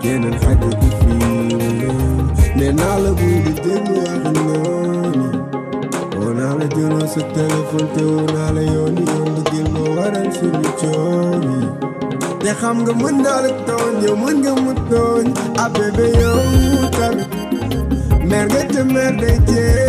fi keneen xaju du fii nee naa la buy di déglu wax noonu woo naa la jëloo sa téléphone te woo naa la yooni yoon bëggeel moo waral suñu coow yi te xam nga mën naa la tooñ yow mën nga ah bébé yow tamit mer nga te mer day jeex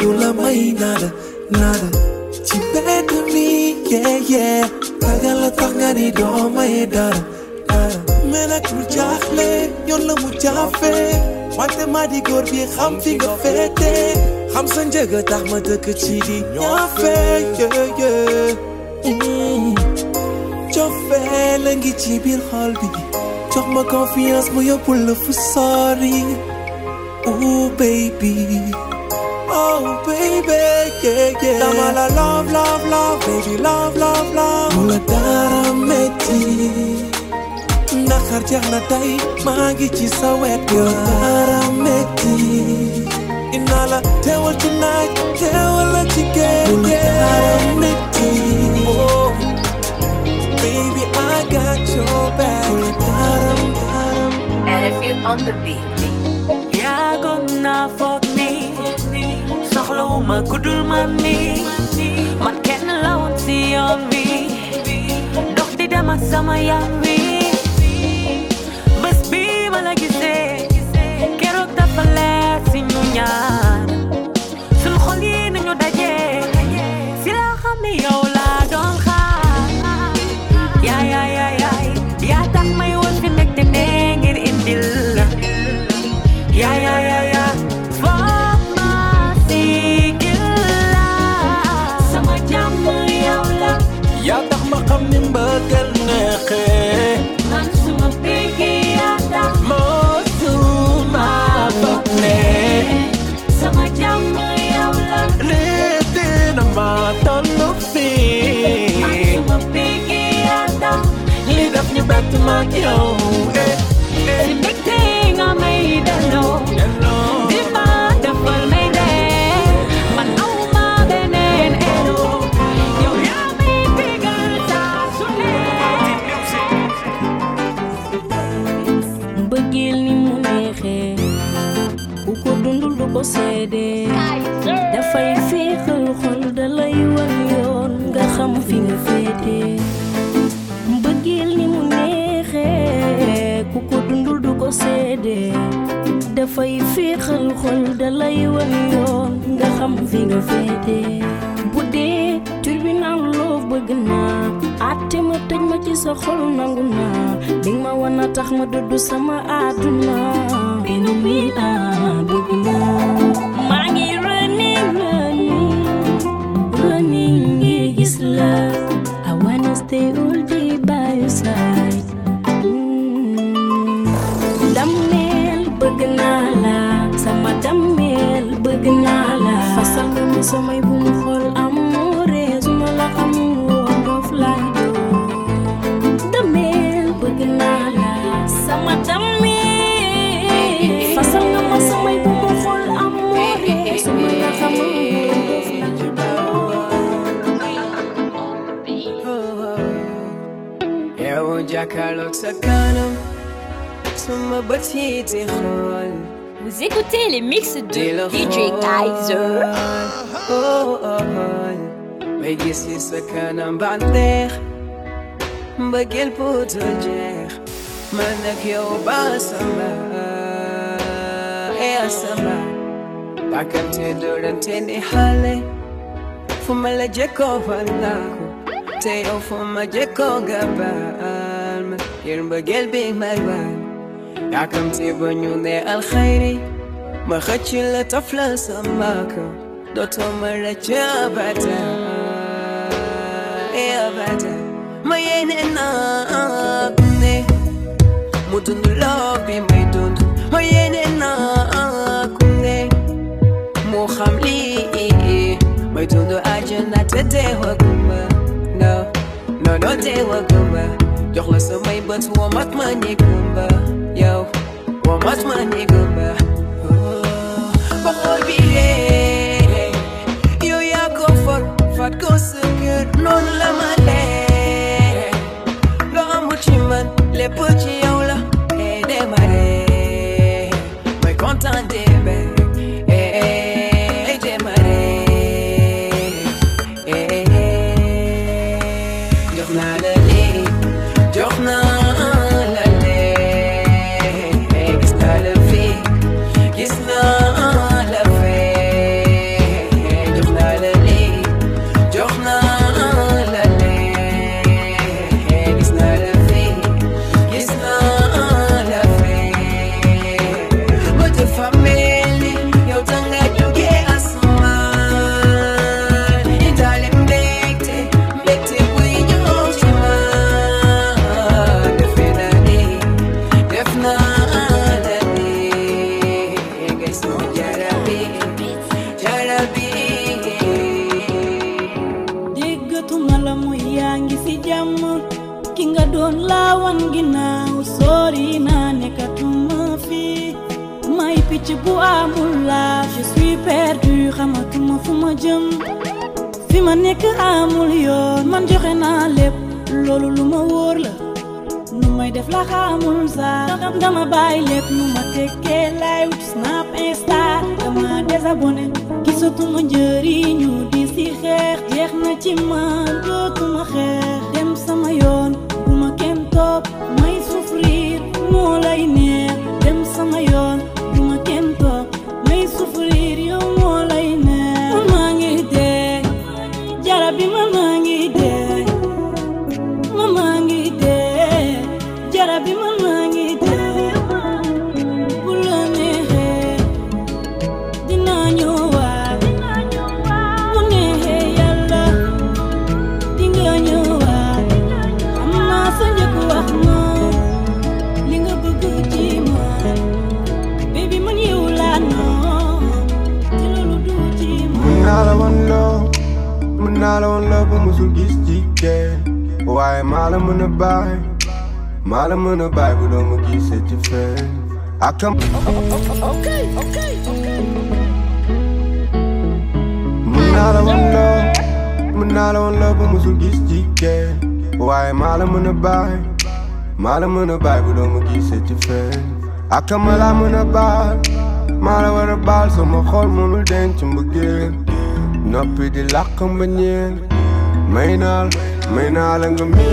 du la may nada ci bedd mi yeah yeah ragal la tax nga ni may dara dara mais nag lu jaaxle la mu jaafee wante maa di góor bi xam fi nga féete xam sa njëg a tax ma dëkk ci di ñaafe yeah yeah Mm. cofee la ngi ci biir xol bi jox ma confiance mu yóbbu la fu sori oh baby oh baby yeah yeah. Dama la love love love baby love love love. Mu la dara metti ndaxar jeex na tey maa ngi ci sa wet. Yow dara metti inna la teewal tonight teewal la ci géej mu la dara metti oh baby I got your back. Mu la dara. Dara RFU on the beat. yaagoon naa foog ni soxlawuma kudul man ni man kenn la woon si yoon wi dox di dem ak sama yaram wi bés bi ma la gisee keroog dafa leer si ñu ñaar suñ xol yi nañu dajee si def ñu bett ma ak yow eh Si mbégte nga may delloo. delloo Di ma defal may dee. Man aw ma beneen elo. Yow yaa may bégal saa su ne. mbëggeel ni xol wan yoon nga xam fi nga dafay féexal xol dalay wan yoon. Nga xam fi nga féete. Bu dee tribunal loo bëgg naa. Àtte ma tëj ma ci sa xol nangu naa. Di ma wan a tax ma dudd sama àdduna. Benn mi ah bëgg naa. Maa ngi running running running ngir gis la. I wanna stay all day by your side samay bu mu xool amoore su ma la xamul woon doof laay doon. Dammeel bëgg naa la sama dammeel fasal nga ma samay bu mu xool amoore su ma la xamul woon doof laay yow jàkkaarloog sa kanam sama bët yi di xool. Vous écoutez les mix de DJ Kaiser. بيجيسي سكانا بعنديخ بقلب وترجيخ منك يوبا سما يا سما بعكم تدورن تاني حالي فما لجيكو فلاكو تيو فما جيكو قبال يرمى قلبي ملبان بعكم تبنيوني الخيري ما خدش الا طفلة سماكو dotomara chabata eabata mayene na ne mutundu lobi maidundu mayene na kune, muhamli e. maidundu ajana tete waguma no no no te waguma يخلص ما يبات وما تمني قنبة يو وما تمني قنبة fu ma fi ma nekk amul yoon man joxe naa lépp. Loolu lu ma wóor la nu may def la xamul sax. Dama bàyyi lépp nu ma tekkee wut snap insta. Dama désabonné gisatuma njëriñu di si xeex. Jeex na ci man dootuma xeex. Dem sama yoon bu ma kenn come. Okay, okay, okay. Manala wala, manala wala bumusugisti ke. Why mala munabai, mala a budomugi setife. Akamala munabai, mala a bar, so mahol munuden chumbuge. Napi di lakam banyen, mainal, mainal angami.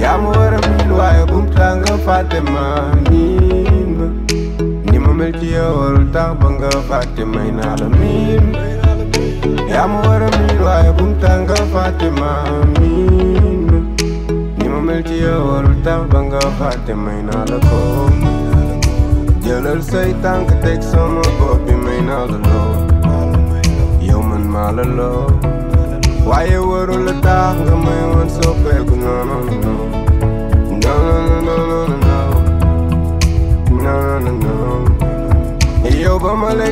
Yamu wara minwa ya fatima fatemami mel ci yow warul tax ba nga fàtte may naa la miin yaa ma war a miin waaye bum tax nga fàtte ma miin ni ma mel ci yow tax ba nga fàtte may naa la ko jëlal say tànk teg sama bopp bi may naa la loo yow man maa la loo waaye warul tax nga may woon soppeeku non Kumale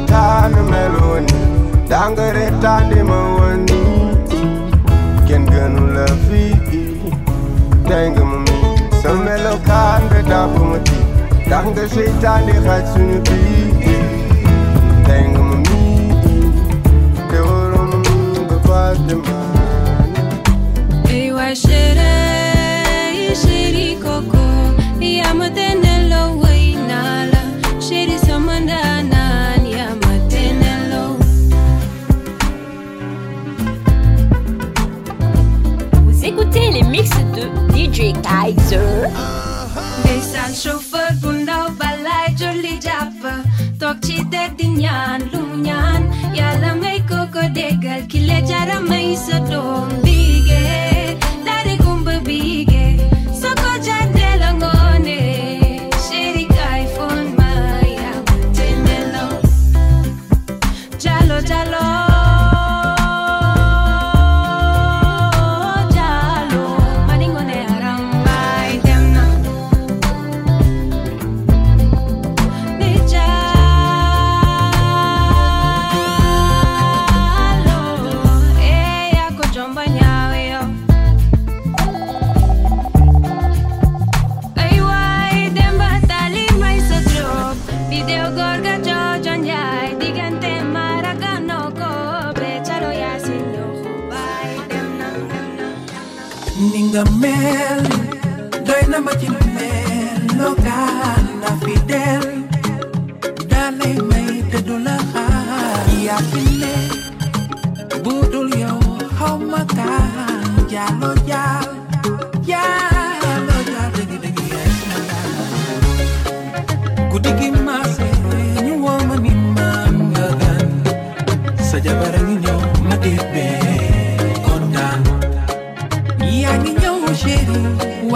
meloni Dangere tani mawani. Ken ganu la fi Tenga mami Samelo kande dapu mati Danga shaitani khatsuni bi Tenga mami Teoro mami Bapate mani. Iwa shere Ishiri koko Patrick Kaiser Desan șofer bunau balai joli japă Tokcide din yan lumyan Yalamai koko degal kile jara mai sodor mel doy na ma ci mel local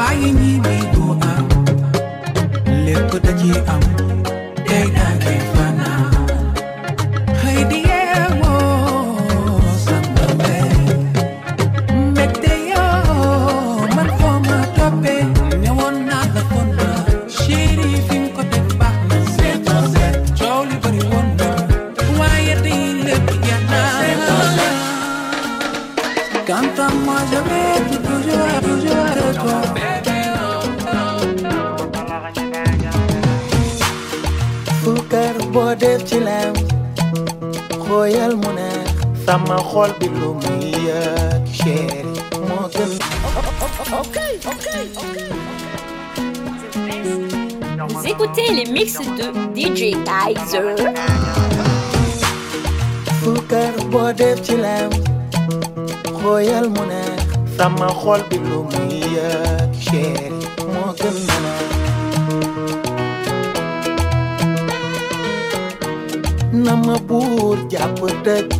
waaye ñi bi du am. Lépp da ci am koy sama xol bi lu muy yëg chéri moo gën Vous écoutez les mix de DJ Kaiser. Fukar boo def ci lem xooyal mu neex sama xol bi lu muy yëg chéri moo gën mu neex na ma buur jàpp tëj takk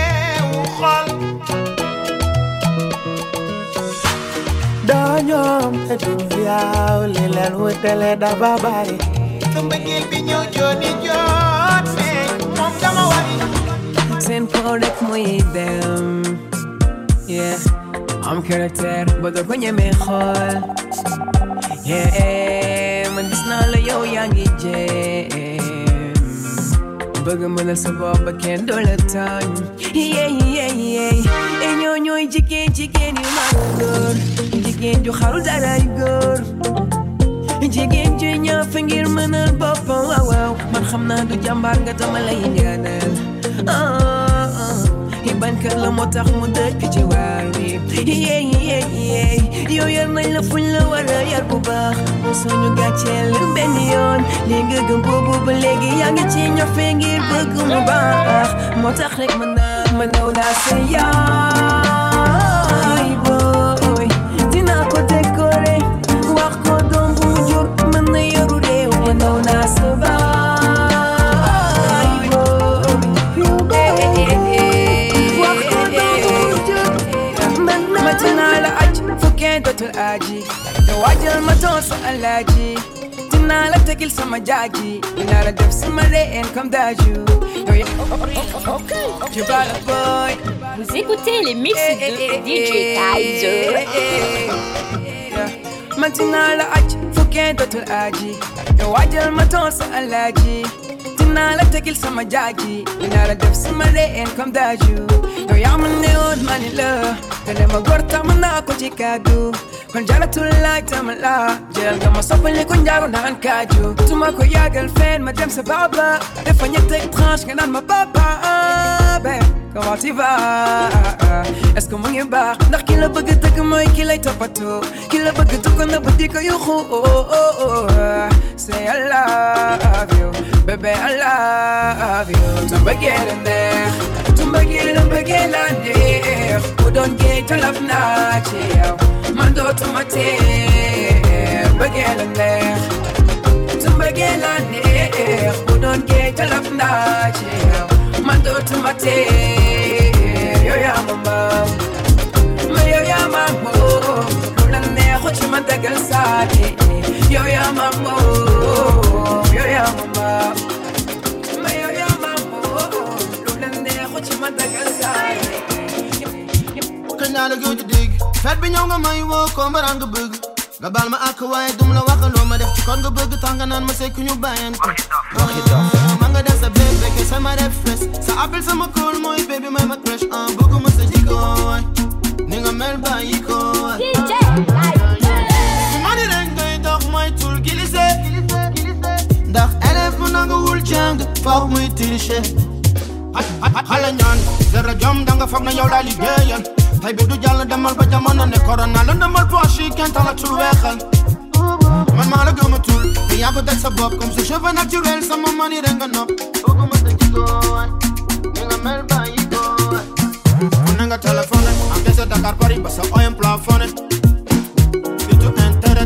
doo ñoom te du yaaw li leen wutale dafa bari sa mbëggeel bi ñëw jooni joot see moom dama wari Seen kaw rek mooy dem yeah. Am doo ko ñemee xool yeah man gis naa la yow yaa ngi jéem bëgg mënal sa bopp ba kenn doo la tooñ yeah yeah yeah e ñooy jigéen jigéen yu mag góor jigéen ju xarul daray góor jigéen ju fa ngir mënal boppam waaw waaw man xam naa du jàmbaar nga dama lay ñaanal ah ah yar nañ la fuñ la war yar bu baax mu suñu gàcceel benn yoon li nga gëm boobu ba léegi yaa ngi ci ñofe ngir bëgg mu baax moo tax rek mën naa ma naw naa مزاجي تواجه المتوسط علاجي تنالك تقل سمجاجي نار الدفس مرئين كم داجو جبال بوي Vous écoutez les mix de DJ Kaizo. Maintenant la hache, faut qu'un d'autre l'agit. Le wajal maton sa alagit. نالا تقل سما جاجي نالا دف سما رين كم داجو يا من نيود ماني لا لما قرطة منا كوتي كادو ko kon jaratul laaj tama la jël nga ma soppali ko njaago naan kaaju tuma ko yàggal fen ma dem sa baba dafa ñetteg tranche naan ma papa ben comment tu vas est-ce que ngi baax ndax ki la bëgg dëgg mooy ki lay toppatoo ki la bëgg dëgg na ba di ko yuxu oh oh oh say I love you baby I love you. Tu mbëggeel neex tu mbëggeel mbëggeel a neex bu doon géej tu talaf naa ci yow man dootuma tee yow yaa ma maam ma yow yaa ma moom lu la neexu ci man dagal saate yow yaa ma moom yow yaa ma maam ma yow yaa ma moom lu la neexu ci man dagal saate kañ laa la gëj a dégg fet bi ñëw nga may woo ko mbaraan nga bëgg. Nga baal ma ak waaye dum la waxaloo ma def ci kon nga bëgg. Tax nga naan ma sekk ñu bàyyeen ko. Ma nga def sa bébé ke sama def fes sa appel sama call mooy baby may ma crush ah bëgguma sa jiko ni nga mel bàyyi ko. Waay ma rek ngay dox mooy tul gilise ndax élève mu nanguwul jàng faaw muy tricher. Xale ñaan zéro jom danga foog na yow laa liggéeyal tey bi du jàll demal ba jamono ne corona la demal poche yi kenn talatul weexal man maa la gëm a tul te yaa ko teg sa bopp comme sa cheveux naturel sama mani rek nga nopp bëgguma sa jikko waay ni nga mel bàyyi ko waay ku ne nga téléphoné am dese Dakar Paris ba sa oyam plafonné di tu intérêt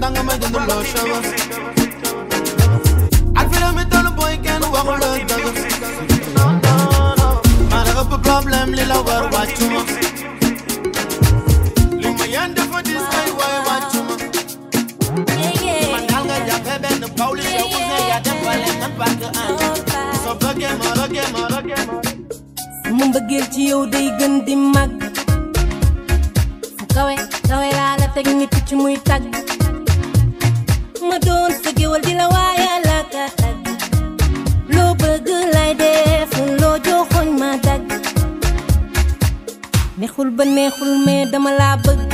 danga ma jënd loo cheveux ak fi mi tollu booy kenn waxu la dëgg maa la ëpp problème li la war wàccuma li ma yéen dafa dis ay waay wàccuma man daal nga jàppe benn Pawlish yow ku ne yaa dem wale man bàkk ànd soo bëggee ma rëggee ma rëggee ma mbëggeel ci yow day gën di màgg kawe kawe laa la teg nit ci muy tàgg ma doon sa géwal di la waaye la ka tàgg loo bëgg lay def loo joxoñ ma dagg. Neexul ba neexul mais dama laa bëgg.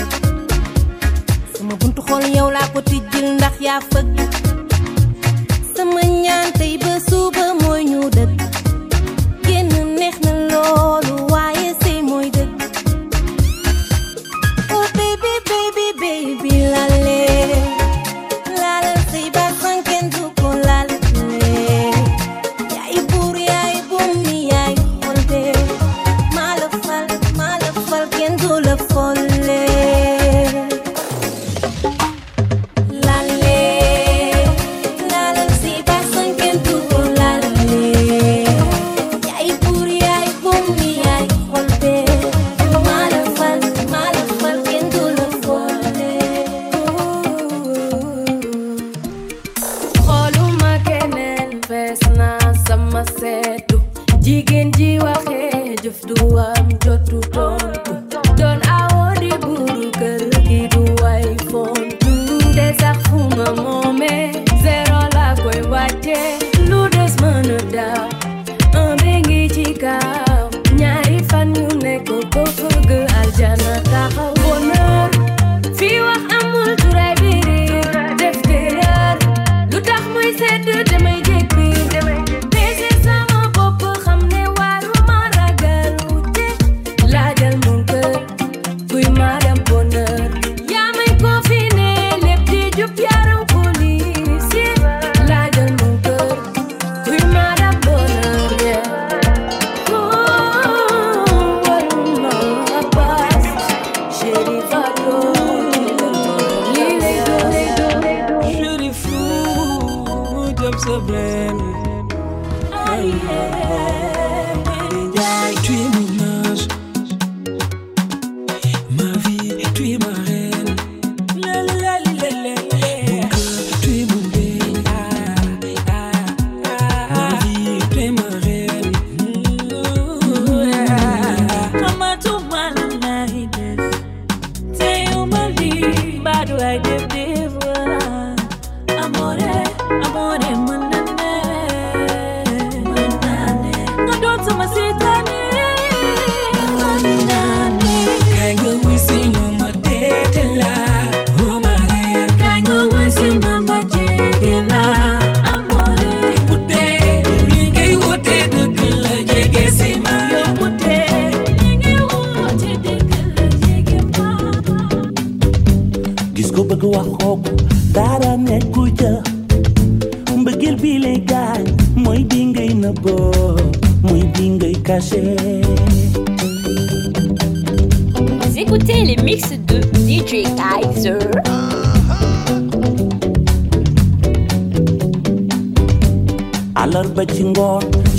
Sama buntu xool yow laa ko tijjil ndax yaa fëgg. Sama ñaan tey ba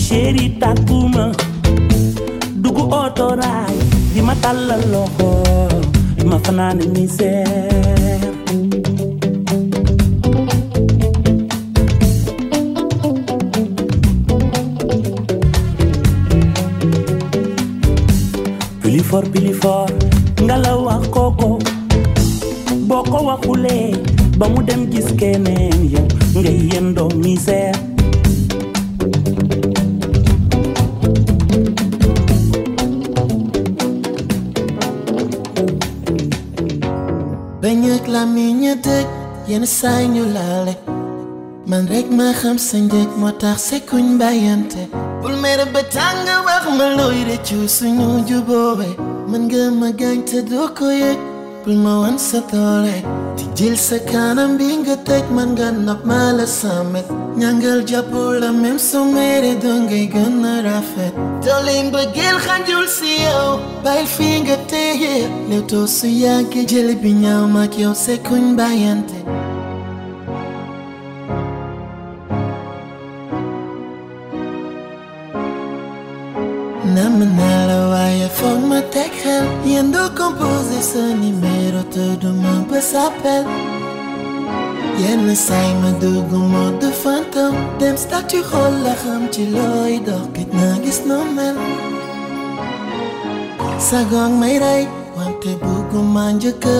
chéri takkuma dugu otoraay dima tàllal loxo dima fanaane misère. Pilifor pilifor ngala wax koko boo ko waxulee ba mu dem gis keneen yow ngay yendoo misère. Yenn saay ñu laale man rek ma xam sa njëg moo tax sekkuñ bàyyante. Bul mere ba tàng wax ma looy rëccu suñu juboobe man nga ma gaañ te doo ko yëg bul ma wan sa doole. Di jël sa kanam bi nga man nga nopp ma la samet ñangal jàpp la même mere doo ngay gën a rafet. Doole mbëggeel xanjul si yow bàyyil fii nga téye. Lew too su yàggee jële bi ñaaw mag yow sekkuñ bàyyante Sapel, s'appelle. Yen me say me do gumo de phantom. Dem statue holla ham ti loy dok it nagis no men. Sagong may ray. Want te bugu manje ke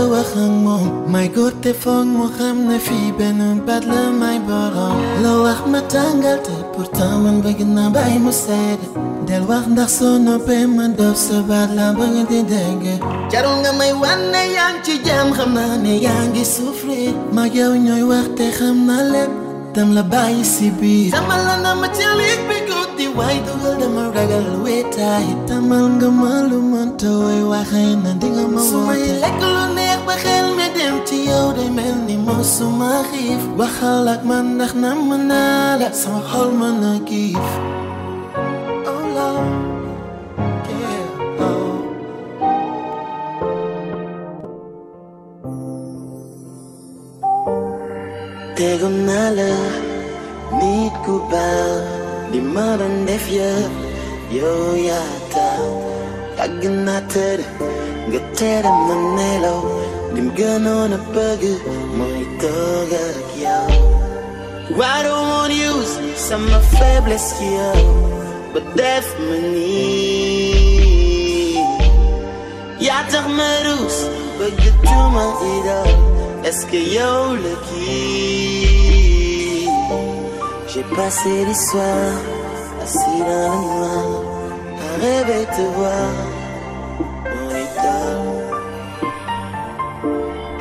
mom. My god te fong mo ham ne fi benun badle my borom. Lo ach matangal te portaman begin na bay mo sede. Del wax ndax soo noppee ma def sa baat la bëgg di dégg jarul nga may yaa ngi ci jàmm xam naa ne yaa ngi souffrir ma yow ñooy wax te xam naa lépp tam la bàyyi si biir la na ma ci liig bi guddi dugal dama ragal wéetaay tamal nga ma lu mënta woy waxee na di nga ma woote su may lekk lu neex ba xel mi dem ci yow day mel ni mosuma xiif waxal ak man ndax na mën naa la sama xol mën giif tegum naa la nit ku baax li ma doon def tere ma nelaw lim gënoon a yow I don't want use sama faiblesse ci yow ba def ma nii yaa tax ma ruus bëgg tuuma idol est-ce que yow la kii J'ai passé les soirs assis dans le noir à rêver te voir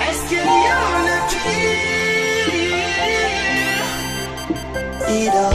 Est-ce que yow la kii idole idole